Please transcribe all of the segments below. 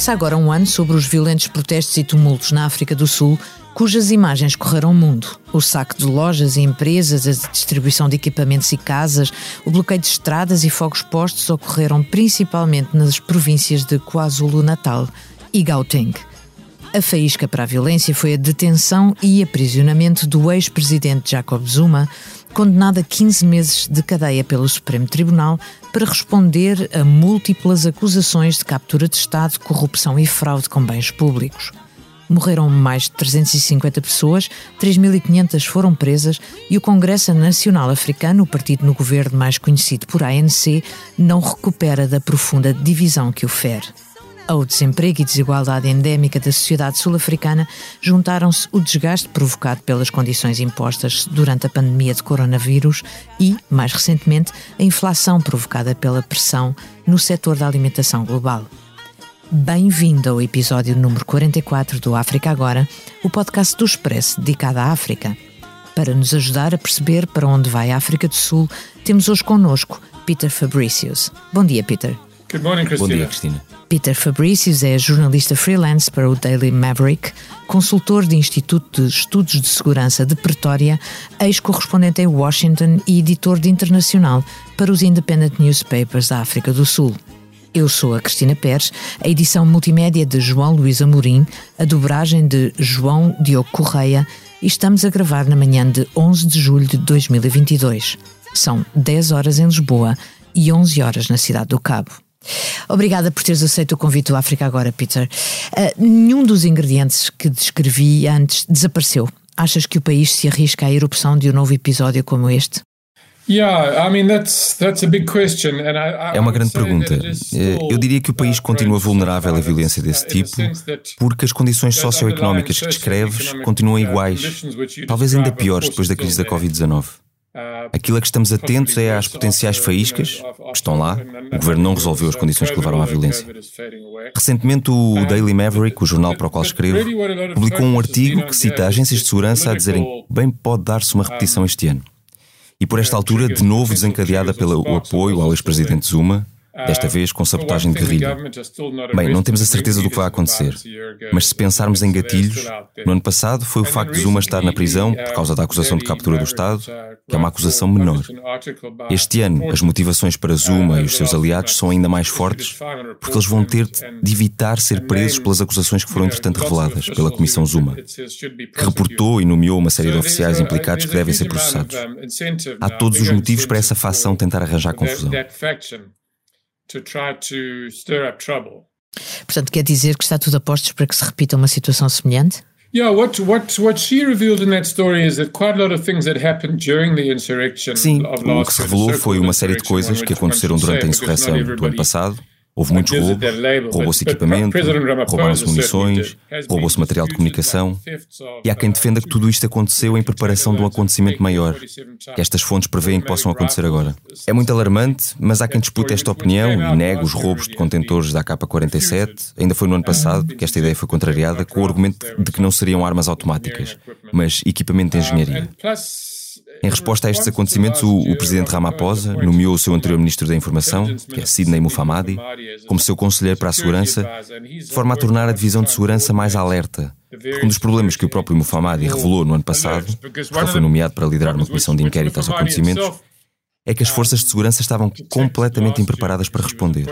Passa agora um ano sobre os violentos protestos e tumultos na África do Sul, cujas imagens correram o mundo. O saque de lojas e empresas, a distribuição de equipamentos e casas, o bloqueio de estradas e fogos postos ocorreram principalmente nas províncias de KwaZulu-Natal e Gauteng. A faísca para a violência foi a detenção e aprisionamento do ex-presidente Jacob Zuma, condenado a 15 meses de cadeia pelo Supremo Tribunal para responder a múltiplas acusações de captura de Estado, corrupção e fraude com bens públicos. Morreram mais de 350 pessoas, 3.500 foram presas e o Congresso Nacional Africano, o partido no governo mais conhecido por ANC, não recupera da profunda divisão que o fere. Ao desemprego e desigualdade endémica da sociedade sul-africana juntaram-se o desgaste provocado pelas condições impostas durante a pandemia de coronavírus e, mais recentemente, a inflação provocada pela pressão no setor da alimentação global. Bem-vindo ao episódio número 44 do África Agora, o podcast do Expresso dedicado à África. Para nos ajudar a perceber para onde vai a África do Sul, temos hoje connosco Peter Fabricius. Bom dia, Peter. Good morning, Christina. Bom dia, Cristina. Peter Fabricius é jornalista freelance para o Daily Maverick, consultor de Instituto de Estudos de Segurança de Pretória, ex-correspondente em Washington e editor de internacional para os Independent Newspapers da África do Sul. Eu sou a Cristina Pérez, a edição multimédia de João Luís Amorim, a dobragem de João Diogo Correia e estamos a gravar na manhã de 11 de julho de 2022. São 10 horas em Lisboa e 11 horas na cidade do Cabo. Obrigada por teres aceito o convite do África Agora, Peter. Uh, nenhum dos ingredientes que descrevi antes desapareceu. Achas que o país se arrisca à erupção de um novo episódio como este? É uma grande pergunta. Eh, eu diria que o país continua vulnerável à violência desse tipo, porque as condições socioeconómicas que descreves continuam iguais, talvez ainda piores depois da crise da Covid-19. Aquilo a que estamos atentos é às potenciais faíscas, que estão lá. O governo não resolveu as condições que levaram à violência. Recentemente, o Daily Maverick, o jornal para o qual escrevo, publicou um artigo que cita agências de segurança a dizerem que bem pode dar-se uma repetição este ano. E por esta altura, de novo desencadeada pelo apoio ao ex-presidente Zuma, desta vez com sabotagem de guerrilha. Bem, não temos a certeza do que vai acontecer, mas se pensarmos em gatilhos, no ano passado foi o facto de Zuma estar na prisão por causa da acusação de captura do Estado, que é uma acusação menor. Este ano, as motivações para Zuma e os seus aliados são ainda mais fortes, porque eles vão ter de evitar ser presos pelas acusações que foram entretanto reveladas pela Comissão Zuma, que reportou e nomeou uma série de oficiais implicados que devem ser processados. Há todos os motivos para essa facção tentar arranjar confusão to try to stir up trouble. Portanto, quer dizer que está tudo a postos para que se repita uma situação semelhante? Sim, o que se revelou foi uma série de coisas que aconteceram durante a insurreição do ano passado Houve muitos roubos, roubou-se equipamento, roubaram-se munições, roubou-se material de comunicação. E há quem defenda que tudo isto aconteceu em preparação de um acontecimento maior, que estas fontes prevêem que possam acontecer agora. É muito alarmante, mas há quem dispute esta opinião e negue os roubos de contentores da AK-47. Ainda foi no ano passado que esta ideia foi contrariada com o argumento de que não seriam armas automáticas, mas equipamento de engenharia. Em resposta a estes acontecimentos, o, o presidente Ramaphosa nomeou o seu anterior ministro da Informação, que é Sidney Mufamadi, como seu conselheiro para a segurança, de forma a tornar a divisão de segurança mais alerta. Porque um dos problemas que o próprio Mufamadi revelou no ano passado, ele foi nomeado para liderar uma comissão de inquérito aos acontecimentos, é que as forças de segurança estavam completamente impreparadas para responder.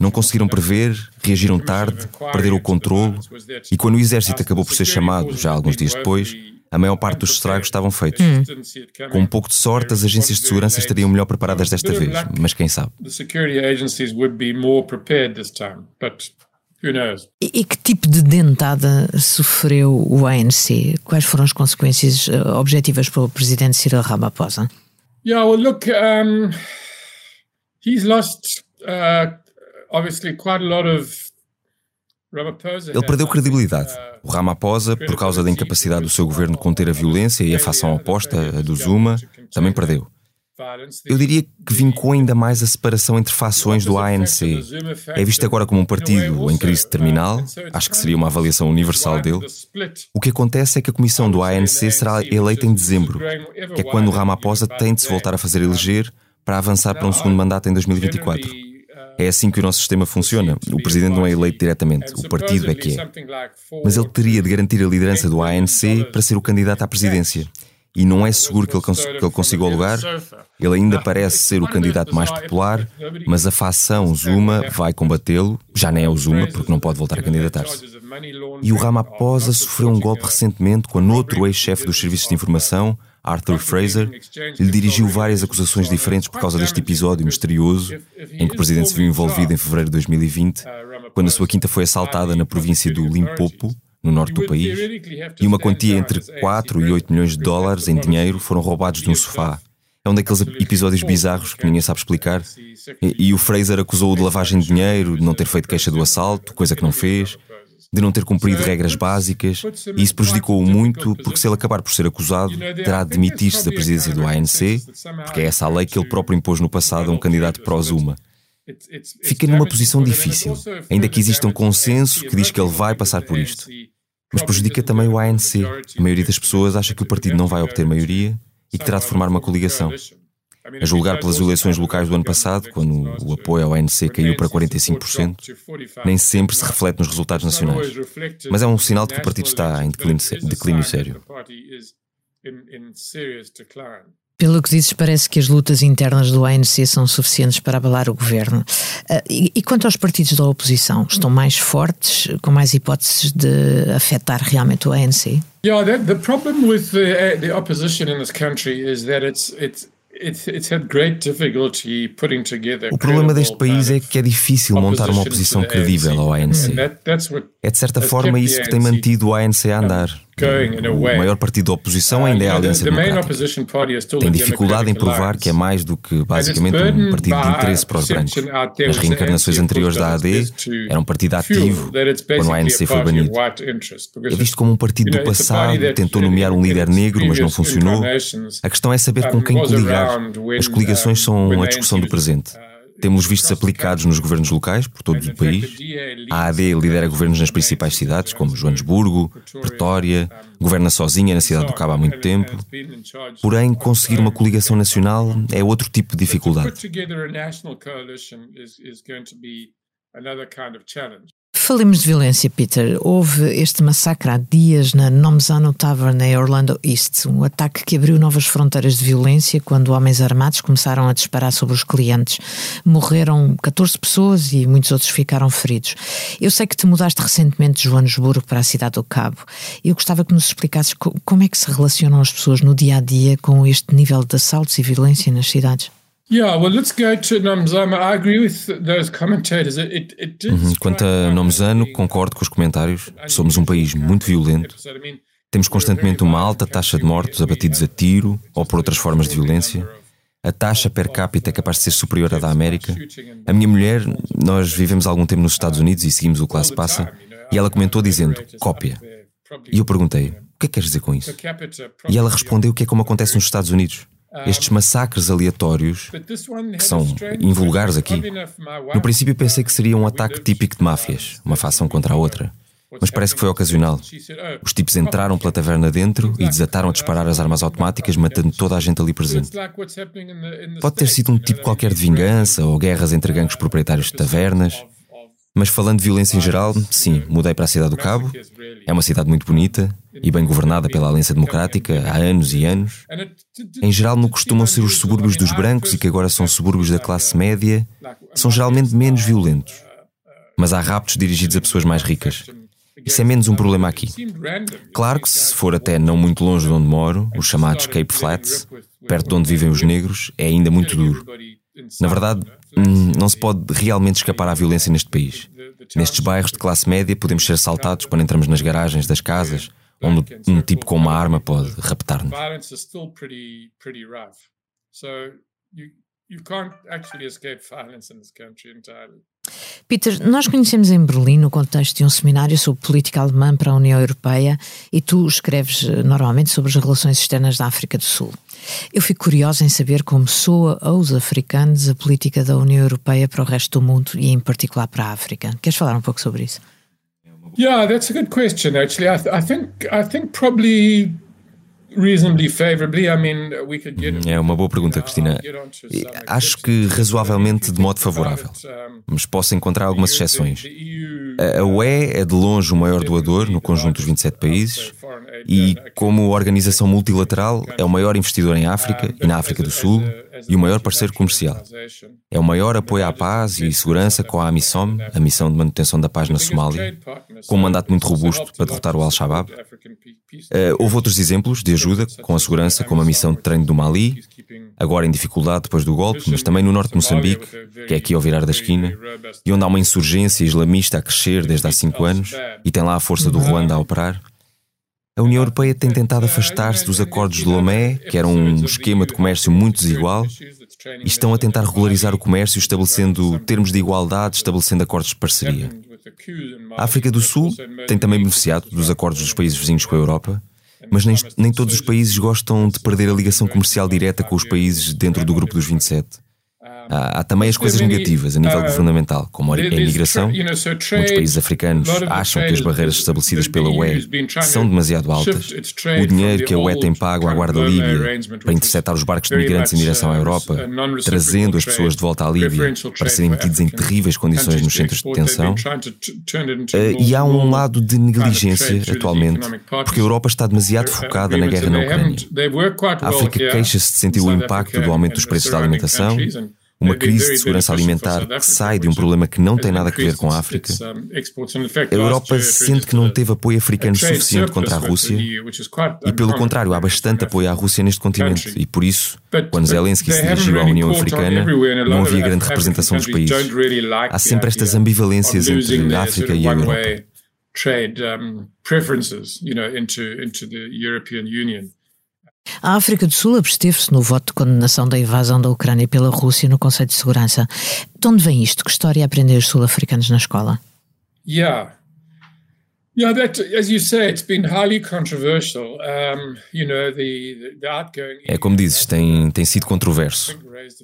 Não conseguiram prever, reagiram tarde, perderam o controle, e quando o exército acabou por ser chamado, já alguns dias depois, a maior parte dos estragos estavam feitos. Hum. Com um pouco de sorte, as agências de segurança estariam melhor preparadas desta vez, mas quem sabe? E, e que tipo de dentada sofreu o ANC? Quais foram as consequências uh, objetivas para o presidente Cyril Ramaphosa? Yeah, well, look, um, he's lost uh, obviously quite a lot of ele perdeu credibilidade. O Ramaphosa, por causa da incapacidade do seu governo conter a violência e a facção oposta, a do Zuma, também perdeu. Eu diria que vincou ainda mais a separação entre fações do ANC. É visto agora como um partido em crise terminal, acho que seria uma avaliação universal dele. O que acontece é que a comissão do ANC será eleita em dezembro, que é quando o Ramaphosa tem de se voltar a fazer eleger para avançar para um segundo mandato em 2024. É assim que o nosso sistema funciona. O presidente não é eleito diretamente, o partido é que é. Mas ele teria de garantir a liderança do ANC para ser o candidato à presidência. E não é seguro que ele, cons que ele consiga o lugar. Ele ainda parece ser o candidato mais popular, mas a facção Zuma vai combatê-lo. Já nem é o Zuma, porque não pode voltar a candidatar-se. E o Ramaphosa sofreu um golpe recentemente quando outro ex-chefe dos serviços de informação, Arthur Fraser, lhe dirigiu várias acusações diferentes por causa deste episódio misterioso em que o presidente se viu envolvido em fevereiro de 2020, quando a sua quinta foi assaltada na província do Limpopo, no norte do país, e uma quantia entre 4 e 8 milhões de dólares em dinheiro foram roubados de um sofá. É um daqueles episódios bizarros que ninguém sabe explicar. E, e o Fraser acusou-o de lavagem de dinheiro, de não ter feito queixa do assalto, coisa que não fez de não ter cumprido regras básicas, e isso prejudicou-o muito, porque se ele acabar por ser acusado, terá de demitir-se da presidência do ANC, porque é essa a lei que ele próprio impôs no passado a um candidato pró-Zuma. Fica numa posição difícil, ainda que exista um consenso que diz que ele vai passar por isto. Mas prejudica também o ANC. A maioria das pessoas acha que o partido não vai obter maioria e que terá de formar uma coligação. A julgar pelas eleições locais do ano passado, quando o apoio ao ANC caiu para 45%, nem sempre se reflete nos resultados nacionais. Mas é um sinal de que o partido está em declínio, sério. Pelo que dizes, parece que as lutas internas do ANC são suficientes para abalar o governo. Uh, e, e, quanto aos partidos da oposição, estão mais fortes, com mais hipóteses de afetar realmente o ANC? Yeah, the, the problem with the, uh, the opposition in this country is that it's it's o problema deste país é que é difícil montar uma oposição credível ao ANC. É de certa forma isso que tem mantido o ANC a andar. O maior partido da oposição uh, ainda é a Aliança Democrática. Tem dificuldade em provar que é mais do que basicamente um partido de interesse para os brancos. As reencarnações anteriores da AD era um partido ativo quando o ANC foi banido. É visto como um partido do passado, tentou nomear um líder negro, mas não funcionou. A questão é saber com quem coligar. As coligações são a discussão do presente. Temos vistos aplicados nos governos locais por todo o país. A AD lidera governos nas principais cidades, como Joanesburgo, Pretória, governa sozinha na cidade do Cabo há muito tempo. Porém, conseguir uma coligação nacional é outro tipo de dificuldade. Falemos de violência, Peter. Houve este massacre há dias na Nomzano Tavern em Orlando East, um ataque que abriu novas fronteiras de violência quando homens armados começaram a disparar sobre os clientes. Morreram 14 pessoas e muitos outros ficaram feridos. Eu sei que te mudaste recentemente de Joanesburgo para a cidade do Cabo. Eu gostava que nos explicasses como é que se relacionam as pessoas no dia a dia com este nível de assaltos e violência nas cidades. Quanto a Nomzano, concordo com os comentários. Somos um país muito violento. Temos constantemente uma alta taxa de mortos abatidos a tiro ou por outras formas de violência. A taxa per capita é capaz de ser superior à da América. A minha mulher, nós vivemos algum tempo nos Estados Unidos e seguimos o Classe Passa, e ela comentou dizendo cópia. E eu perguntei, o que é que queres dizer com isso? E ela respondeu que é como acontece nos Estados Unidos. Estes massacres aleatórios, que são invulgares aqui, no princípio pensei que seria um ataque típico de máfias, uma facção contra a outra. Mas parece que foi ocasional. Os tipos entraram pela taverna dentro e desataram a disparar as armas automáticas, matando toda a gente ali presente. Pode ter sido um tipo qualquer de vingança ou guerras entre gangues proprietários de tavernas. Mas falando de violência em geral, sim, mudei para a cidade do Cabo. É uma cidade muito bonita e bem governada pela Aliança Democrática há anos e anos. Em geral, não costumam ser os subúrbios dos brancos e que agora são subúrbios da classe média, são geralmente menos violentos. Mas há raptos dirigidos a pessoas mais ricas. Isso é menos um problema aqui. Claro que se for até não muito longe de onde moro, os chamados Cape Flats, perto de onde vivem os negros, é ainda muito duro. Na verdade, hum, não se pode realmente escapar à violência neste país. Nestes bairros de classe média, podemos ser assaltados quando entramos nas garagens das casas, onde um tipo com uma arma pode raptar-nos. Peter, nós conhecemos em Berlim no contexto de um seminário sobre política alemã para a União Europeia e tu escreves eh, normalmente sobre as relações externas da África do Sul. Eu fico curiosa em saber como soa aos africanos a política da União Europeia para o resto do mundo e em particular para a África. Queres falar um pouco sobre isso? Yeah, that's a good question actually. I, th I think I think probably É uma boa pergunta, Cristina. Acho que razoavelmente de modo favorável, mas posso encontrar algumas exceções. A UE é de longe o maior doador no conjunto dos 27 países e, como organização multilateral, é o maior investidor em África e na África do Sul e o maior parceiro comercial. É o maior apoio à paz e segurança com a AMISOM, a Missão de Manutenção da Paz na Somália, com um mandato muito robusto para derrotar o Al-Shabaab. Uh, houve outros exemplos de ajuda com a segurança, como a missão de treino do Mali, agora em dificuldade depois do golpe, mas também no norte de Moçambique, que é aqui ao virar da esquina, e onde há uma insurgência islamista a crescer desde há cinco anos e tem lá a força do Ruanda a operar. A União Europeia tem tentado afastar-se dos acordos de Lomé, que eram um esquema de comércio muito desigual, e estão a tentar regularizar o comércio, estabelecendo termos de igualdade, estabelecendo acordos de parceria. A África do Sul tem também beneficiado dos acordos dos países vizinhos com a Europa, mas nem, nem todos os países gostam de perder a ligação comercial direta com os países dentro do grupo dos 27. Há, há, também as coisas negativas a nível governamental, como a imigração. Muitos países africanos acham que as barreiras estabelecidas pela UE são demasiado altas. O dinheiro que a UE tem pago à Guarda Líbia para interceptar os barcos de migrantes em direção à Europa, trazendo as pessoas de volta à Líbia para serem metidos em terríveis condições nos centros de detenção. Eh, e há um lado de negligência atualmente, porque a Europa está demasiado focada na guerra na Ucrânia. A África queixa-se de sentir o impacto do aumento dos preços da alimentação uma crise de segurança alimentar que sai de um problema que não tem nada a ver com a África. A Europa sente que não teve apoio africano suficiente contra a Rússia e, pelo contrário, há bastante apoio à Rússia neste continente e, por isso, quando Zelensky se dirigiu à União Africana, não havia grande representação dos países. Há sempre estas ambivalências entre a África e a Europa. Trade preferences, you know, into into the European Union. A África do Sul absteve-se no voto de condenação da invasão da Ucrânia pela Rússia no Conselho de Segurança. De onde vem isto? Que história aprendem os sul-africanos na escola? Yeah. Yeah, that, as you say, it's been highly controversial. Um, you know, the, the outgoing... É como dizes, tem, tem sido controverso.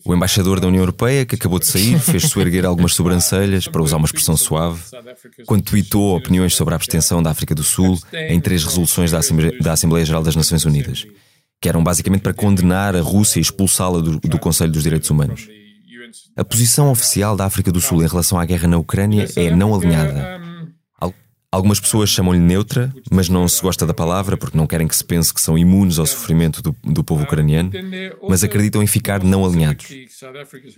O embaixador da União Europeia, que acabou de sair, fez-se erguer algumas sobrancelhas, para usar uma expressão suave, quando tweetou opiniões sobre a abstenção da África do Sul em três resoluções da Assembleia, da Assembleia Geral das Nações Unidas que eram basicamente para condenar a Rússia e expulsá-la do, do Conselho dos Direitos Humanos. A posição oficial da África do Sul em relação à guerra na Ucrânia é não alinhada. Algumas pessoas chamam-lhe neutra, mas não se gosta da palavra porque não querem que se pense que são imunes ao sofrimento do, do povo ucraniano, mas acreditam em ficar não alinhados.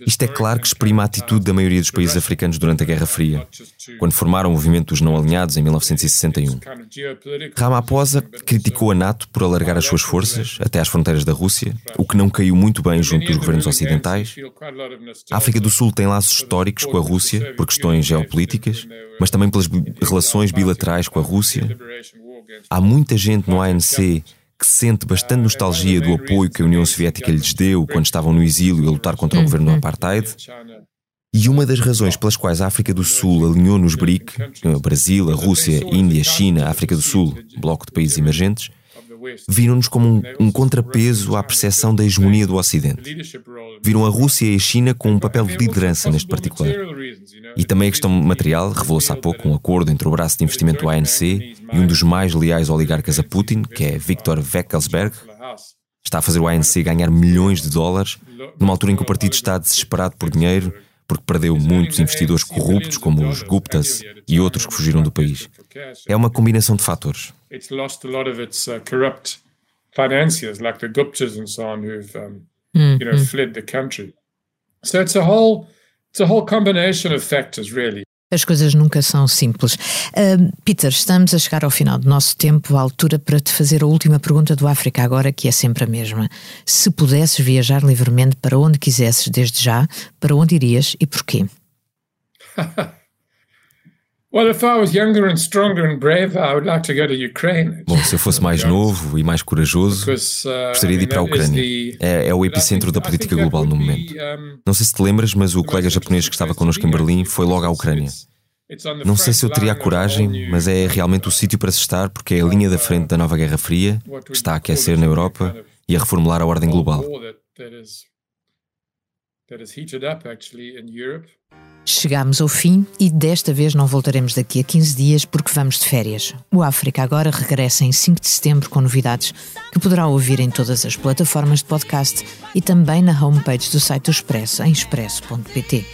Isto é claro que exprime a atitude da maioria dos países africanos durante a Guerra Fria, quando formaram o movimento dos não alinhados em 1961. Ramaphosa criticou a NATO por alargar as suas forças até às fronteiras da Rússia, o que não caiu muito bem junto dos governos ocidentais. A África do Sul tem laços históricos com a Rússia por questões geopolíticas, mas também pelas relações bilaterais bilaterais com a Rússia. Há muita gente no ANC que sente bastante nostalgia do apoio que a União Soviética lhes deu quando estavam no exílio a lutar contra o governo do apartheid. E uma das razões pelas quais a África do Sul alinhou nos BRIC, o Brasil, a Rússia, a Índia, a China, a África do Sul, bloco de países emergentes, viram-nos como um, um, contrapeso à percepção da hegemonia do Ocidente. Viram a Rússia e a China com um papel de liderança neste particular. E também a questão material, revelou-se há pouco um acordo entre o braço de investimento do ANC e um dos mais leais oligarcas a Putin, que é Viktor Veckelsberg. Está a fazer o ANC ganhar milhões de dólares, numa altura em que o partido está desesperado por dinheiro, porque perdeu muitos investidores corruptos, como os Guptas e outros que fugiram do país. É uma combinação de fatores. Uh, financiers, like the Guptas and so on, who've um, mm-hmm. you know fled the country. So it's a whole it's a whole combination of factors, really. As coisas nunca são simples. Uh, Peter, estamos a chegar ao final do nosso tempo, à altura para te fazer a última pergunta do África Agora, que é sempre a mesma. Se pudesses viajar livremente para onde quisesses desde já, para onde irias e porquê? Bom, se eu fosse mais novo e mais corajoso, uh, gostaria de ir para a Ucrânia. É, é o epicentro da política global no momento. Não sei se te lembras, mas o colega japonês que estava connosco em Berlim foi logo à Ucrânia. Não sei se eu teria a coragem, mas é realmente o sítio para se estar, porque é a linha da frente da nova Guerra Fria, que está a aquecer na Europa e a reformular a ordem global. Chegámos ao fim e desta vez não voltaremos daqui a 15 dias porque vamos de férias. O África agora regressa em 5 de setembro com novidades que poderá ouvir em todas as plataformas de podcast e também na homepage do site do Expresso em expresso.pt.